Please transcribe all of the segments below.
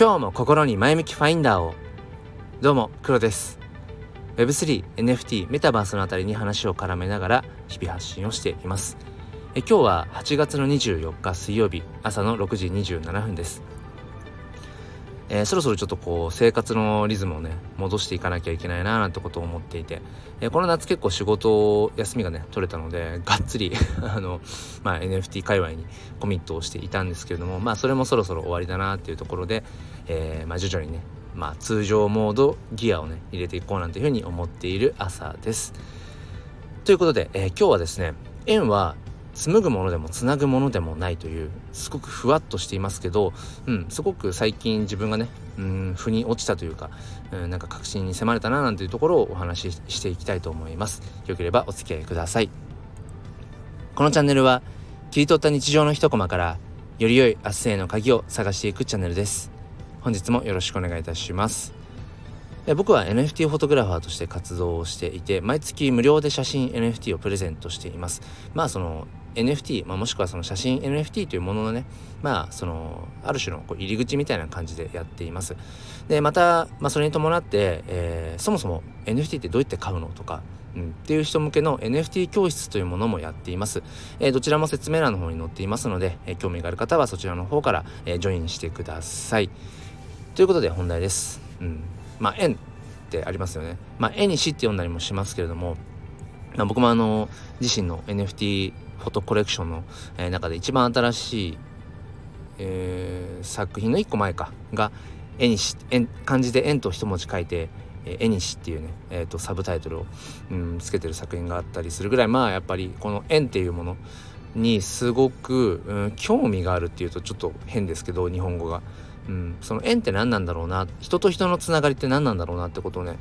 今日も心に前向きファインダーを。どうも黒です。Web3、NFT、メタバースのあたりに話を絡めながら日々発信をしています。え今日は8月の24日水曜日朝の6時27分です。えー、そろそろちょっとこう生活のリズムをね戻していかなきゃいけないななんてことを思っていて、えー、この夏結構仕事休みがね取れたのでがっつり あの、まあ、NFT 界隈にコミットをしていたんですけれどもまあそれもそろそろ終わりだなっていうところで、えー、まあ、徐々にねまあ、通常モードギアをね入れていこうなんていうふうに思っている朝です。ということで、え今日はですね円は紡ぐものでもつなぐものでもないというすごくふわっとしていますけど、うん、すごく最近自分がね、うん、腑に落ちたというか、うん、なんか確信に迫れたななんていうところをお話ししていきたいと思います。よければお付き合いください。このチャンネルは切り取った日常の一コマからより良い明日への鍵を探していくチャンネルです。本日もよろしくお願いいたします。僕は NFT フォトグラファーとして活動をしていて毎月無料で写真 NFT をプレゼントしていますまあその NFT、まあ、もしくはその写真 NFT というもののねまあそのある種のこう入り口みたいな感じでやっています。でまた、まあ、それに伴って、えー、そもそも NFT ってどうやって買うのとかうん、っていう人向けの NFT 教室というものもやっています、えー、どちらも説明欄の方に載っていますので、えー、興味がある方はそちらの方から、えー、ジョインしてください。ということで本題です、うん、まあ円ってありますよね。まあ絵にしって読んだりもしますけれども、僕もあの自身の NFT フォトコレクションの、え、中で一番新しい、えー、作品の1個前かが絵にし漢字で「円」と一文字書いて「絵にし」っていうね、えーと、サブタイトルを、うん、つけてる作品があったりするぐらいまあやっぱりこの「円」っていうものにすごく、うん、興味があるっていうとちょっと変ですけど日本語が、うん、その縁って何なんだろうな人と人のつながりって何なんだろうなってことをねや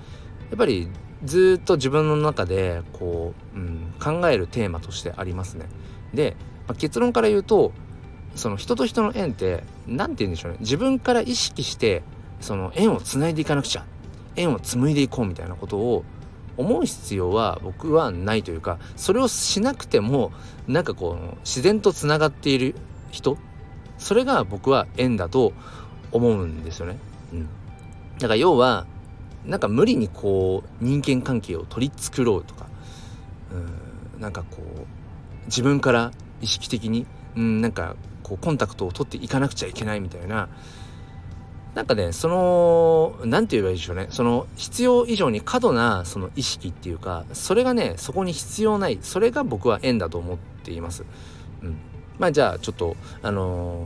っぱりずっと自分の中でこう、うん、考えるテーマとしてありますね。で、まあ、結論から言うとその人と人の縁って何て言うんでしょうね自分から意識してその縁をつないでいかなくちゃ縁を紡いでいこうみたいなことを思う必要は僕はないというかそれをしなくてもなんかこう自然とつながっている人それが僕は縁だと思うんですよね。うん、だから要はなんか無理にこう人間関係を取り繕うとか。うん。なんかこう自分から意識的にうんなんかこうコンタクトを取っていかなくちゃいけないみたいな。なんかねその何て言えばいいでしょうね。その必要以上に過度なその意識っていうかそれがねそこに必要ない。それが僕は縁だと思っています。うん、まあじゃあちょっとあの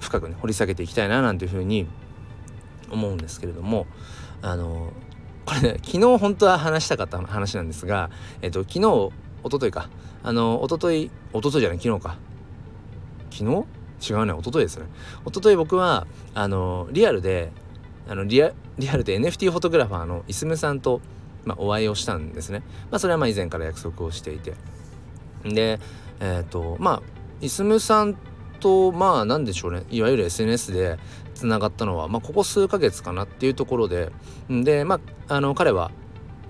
ー、深くね掘り下げていきたいななんていうふうに思うんですけれどもあのこれね昨日本当は話したかった話なんですがえっと昨日一昨日か。あの一昨日一昨日じゃない昨日か。昨日？違うね一昨日ですね。一昨日僕はあのリアルであのリアリアルで NFT フォトグラファーのいすむさんと、まあ、お会いをしたんですね。まあそれはまあ以前から約束をしていて。でえっ、とまあいすむさんとまあ何でしょうね。いわゆる SNS でつながったのは、まあ、ここ数ヶ月かなっていうところででまああの彼は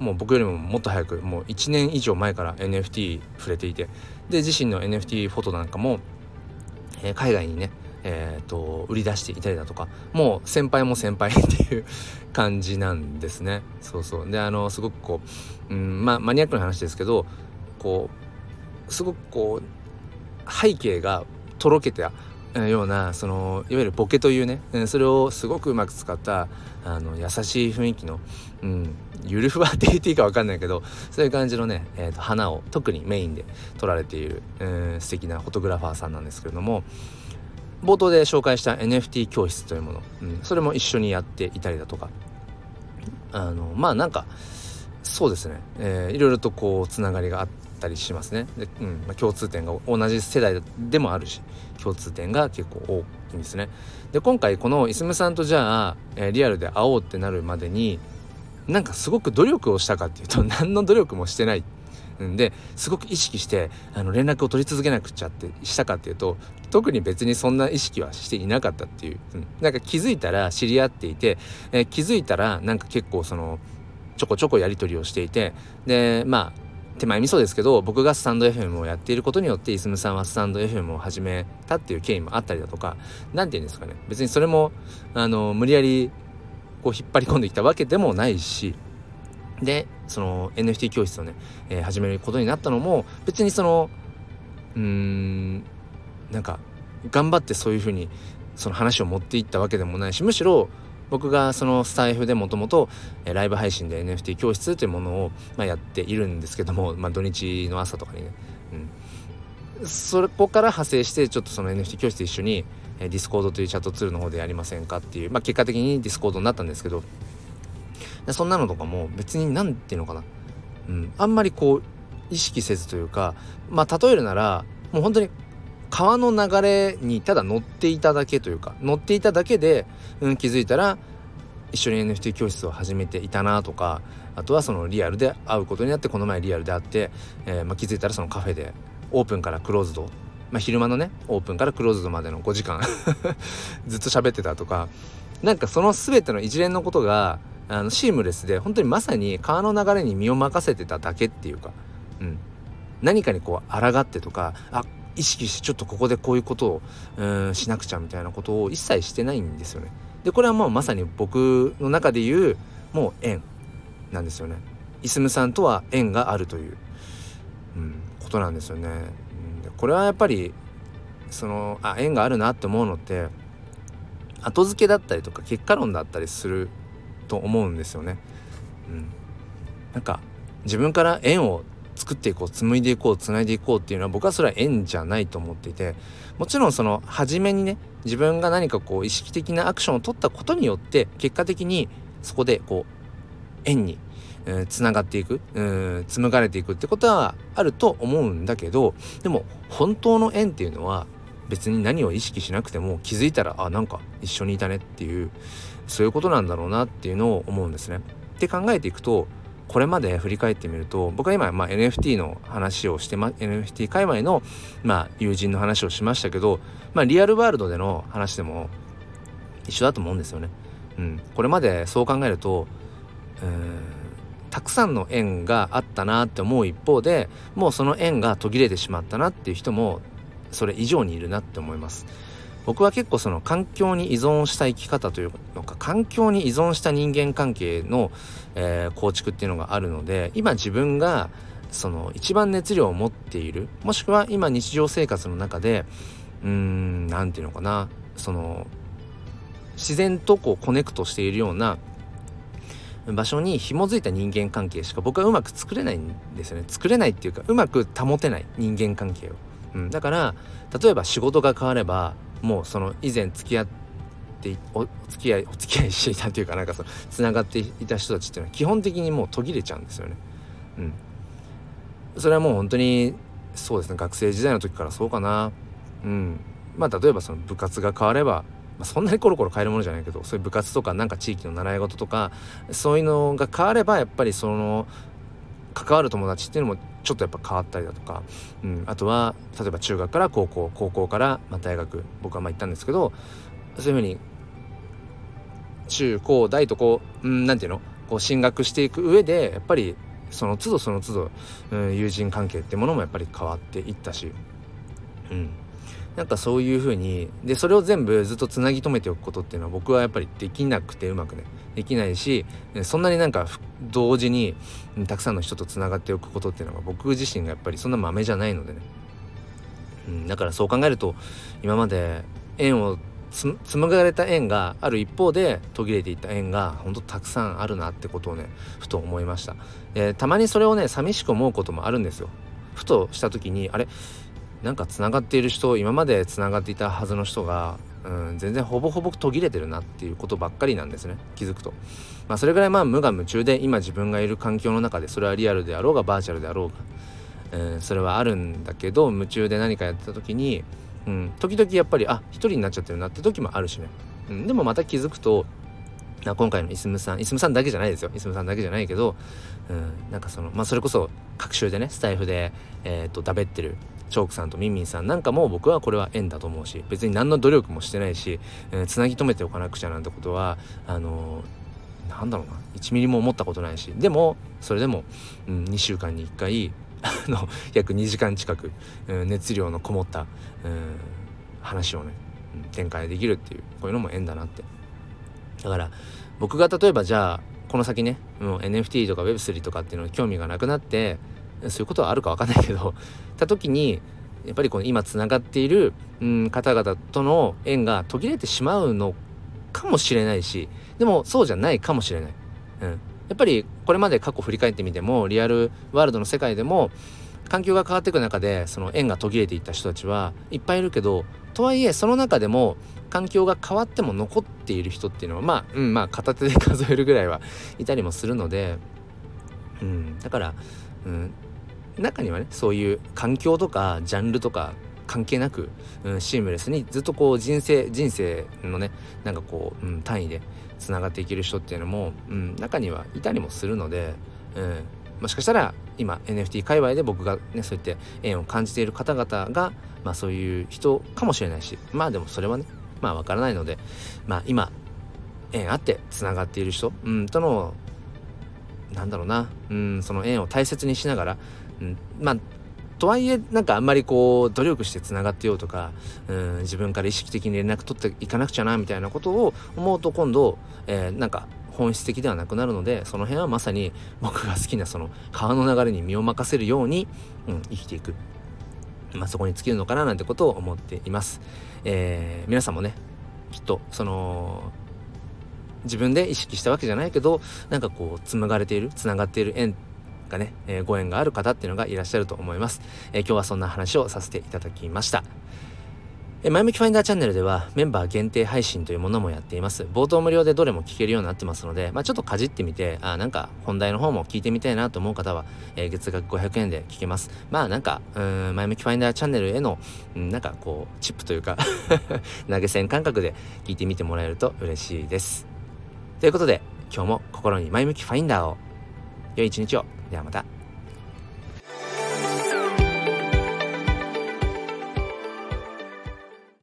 もう僕よりももっと早くもう1年以上前から NFT 触れていてで自身の NFT フォトなんかも、えー、海外にねえーと、売り出していたりだとかもう先輩も先輩っていう感じなんですね。そうそう。であのすごくこう、うんまあ、マニアックな話ですけどこうすごくこう背景がとろけたようなそのいわゆるボケというねそれをすごくうまく使ったあの優しい雰囲気の、うん、ゆるふわって言っていいか分かんないけどそういう感じのね、えーと、花を特にメインで撮られている、えー、素敵なフォトグラファーさんなんですけれども冒頭で紹介した NFT 教室というもの、うん、それも一緒にやっていたりだとかあのまあなんかそうですね、えー、いろいろとこうつながりがあってたりしますね。で、うんまあ、共通点が同じ世代でもあるし共通点が結構大きいんですね。で今回このいすむさんとじゃあ、えー、リアルで会おうってなるまでになんかすごく努力をしたかっていうと 何の努力もしてない。んですごく意識してあの連絡を取り続けなくちゃってしたかっていうと特に別にそんな意識はしていなかったっていう、うん、なんか気づいたら知り合っていて、えー、気づいたらなんか結構そのちょこちょこやり取りをしていてでまあ手前味噌ですけど僕がスタンド FM をやっていることによってイスムさんはスタンド FM を始めたっていう経緯もあったりだとか。何て言うんですかね。別にそれもあの無理やりこう引っ張り込んできたわけでもないし。でその NFT 教室をね、えー、始めることになったのも別にそのうーんなんか頑張ってそういうふうにその話を持っていったわけでもないしむしろ僕がそのスタイフでもともとライブ配信で NFT 教室というものを、まあ、やっているんですけども、まあ、土日の朝とかにね、うん、そこから派生してちょっとその NFT 教室と一緒にディスコードというチャットツールの方でやりませんかっていう、まあ、結果的にディスコードになったんですけどそんなのとかも別に何て言うのかな、うん、あんまりこう意識せずというかまあ例えるならもう本当に川の流れにただ乗っていただけというか乗っていただけで、うん、気づいたら一緒に NFT 教室を始めていたなとかあとはそのリアルで会うことになってこの前リアルで会って、えー、まあ、気づいたらそのカフェでオープンからクローズド、まあ、昼間のねオープンからクローズドまでの5時間 ずっと喋ってたとかなんかその全ての一連のことがあのシームレスで本当にまさに川の流れに身を任せてただけっていうか、うん、何かにこう抗ってとかあ意識してちょっとここでこういうことをうんしなくちゃみたいなことを一切してないんですよね。でこれはもうまさに僕の中で言うもう縁なんですよね。イスムさんとは縁があるという、うん、ことなんですよね。うん、これはやっぱりそのあ縁があるなって思うのって後付けだったりとか結果論だったりすると思うんですよね。うん、なんか自分から縁を作っていこう紡いでいこうつないでいこうっていうのは僕はそれは縁じゃないと思っていてもちろんその初めにね自分が何かこう意識的なアクションを取ったことによって結果的にそこでこう縁につながっていく紡がれていくってことはあると思うんだけどでも本当の縁っていうのは別に何を意識しなくても気づいたらあなんか一緒にいたねっていうそういうことなんだろうなっていうのを思うんですね。って考えていくとこれまで振り返ってみると僕は今、まあ、NFT の話をしてま NFT 界隈の、まあ、友人の話をしましたけど、まあ、リアルワールドでの話でも一緒だと思うんですよね。うん、これまでそう考えるとたくさんの縁があったなって思う一方でもうその縁が途切れてしまったなっていう人もそれ以上にいるなって思います。僕は結構その環境に依存した生き方というのか環境に依存した人間関係の、えー、構築っていうのがあるので今自分がその一番熱量を持っているもしくは今日常生活の中でうーん何て言うのかなその自然とこうコネクトしているような場所に紐づいた人間関係しか僕はうまく作れないんですよね。作れないっていうかうまく保てない人間関係を、うん、だから例えば仕事が変わればもうその以前付き合ってお付き合いお付き合いしていたっていうかなんかそのつながっていた人たちっていうのは基本的にもう途切れちゃうんですよね。うん、それはもう本当にそうですね学生時代の時からそうかな。うん、まあ例えばその部活が変われば、ま、そんなにコロコロ変えるものじゃないけどそういう部活とかなんか地域の習い事とかそういうのが変わればやっぱりその関わる友達っていうのもちょっとやっぱ変わったりだとか、うん、あとは例えば中学から高校高校からま大学僕はまあ行ったんですけどそういうふうに中高大とこう何、うん、て言うの？こう進学していく上でやっぱりその都度その都度、うん、友人関係ってものもやっぱり変わっていったし、うん、なんかそういう風にでそれを全部ずっとつなぎ止めておくことっていうのは僕はやっぱりできなくてうまくねできないしそんなになんか同時にたくさんの人とつながっておくことっていうのが僕自身がやっぱりそんな豆じゃないのでね、うん、だからそう考えると今まで縁をつ紡がれた縁がある一方で途切れていった縁が本当たくさんあるなってことをねふと思いました。でたまにそれをね寂しく思うこともあるんですよ。ふとした時にあれ？なんかつながっている人今までつながっていたはずの人がうん、全然ほぼほぼ途切れてるなっていうことばっかりなんですね。気づくと、まあ、それぐらいまあ無我夢中で今自分がいる環境の中でそれはリアルであろうがバーチャルであろうが、うん、それはあるんだけど夢中で何かやってた時に、うん、時々やっぱりあ一人になっちゃってるなって時もあるしね、うん、でもまた気づくと今回のイスムさんイスムさんだけじゃないですよ。イスムさんだけじゃないけど、うん、なんかそのまあそれこそ各週でねスタイフでえっ、ー、とだべってるチョークさんとミンミンさんなんかも僕はこれは縁だと思うし別に何の努力もしてないし、えー、つなぎ止めておかなくちゃなんてことはあのー、なんだろうな。1ミリも思ったことないし。でもそれでも、うん、2週間に1回約2時間近く、うん、熱量のこもった、うん、話をね、うん、展開できるっていうこういうのも縁だなって。だから僕が例えばじゃあこの先ねもう NFT とか Web3 とかっていうのに興味がなくなってそういうことはあるか分かんないけどた時にやっぱりこの今つながっている、うん、方々との縁が途切れてしまうのかもしれないしでもそうじゃないかもしれない。うん、やっぱりこれまで過去振り返ってみてもリアルワールドの世界でも環境が変わっていく中でその縁が途切れていった人たちはいっぱいいるけどとはいえその中でも環境が変わっても残っている人っていうのはまあ、うん、まあ片手で数えるぐらいはいたりもするので、うん、だから、うん、中にはねそういう環境とかジャンルとか関係なく、うん、シームレスにずっとこう人生人生のねなんかこう、うん、単位でつながっていける人っていうのも、うん、中にはいたりもするので、うん、もしかしたら今 NFT 界隈で僕がねそうやって縁を感じている方々が、まあ、そういう人かもしれないしまあでもそれはねまあわからないのでまあ今縁あってつながっている人、うん、とのなんだろうな、うん、その縁を大切にしながら、うん、まあとはいえなんかあんまりこう努力してつながってようとか、うん、自分から意識的に連絡取っていかなくちゃなみたいなことを思うと今度、えー、なんか本質的ではなくなるのでその辺はまさに 僕が好きなその川の流れに身を任せるように、うん、生きていく、まあ、そこに尽きるのかななんてことを思っています。えー、皆さんもねきっとその自分で意識したわけじゃないけどなんかこう紡がれているつながっている縁がね、えー、ご縁がある方っていうのがいらっしゃると思います、えー、今日はそんな話をさせていただきました前向きファインダーチャンネルではメンバー限定配信というものもやっています。冒頭無料でどれも聞けるようになってますので、まあ、ちょっとかじってみて、あなんか本題の方も聞いてみたいなと思う方は、えー、月額500円で聞けます。まあなんか、うん、前向きファインダーチャンネルへの、うん、なんかこう、チップというか 投げ銭感覚で聞いてみてもらえると嬉しいです。ということで、今日も心に前向きファインダーを。良い一日を。ではまた。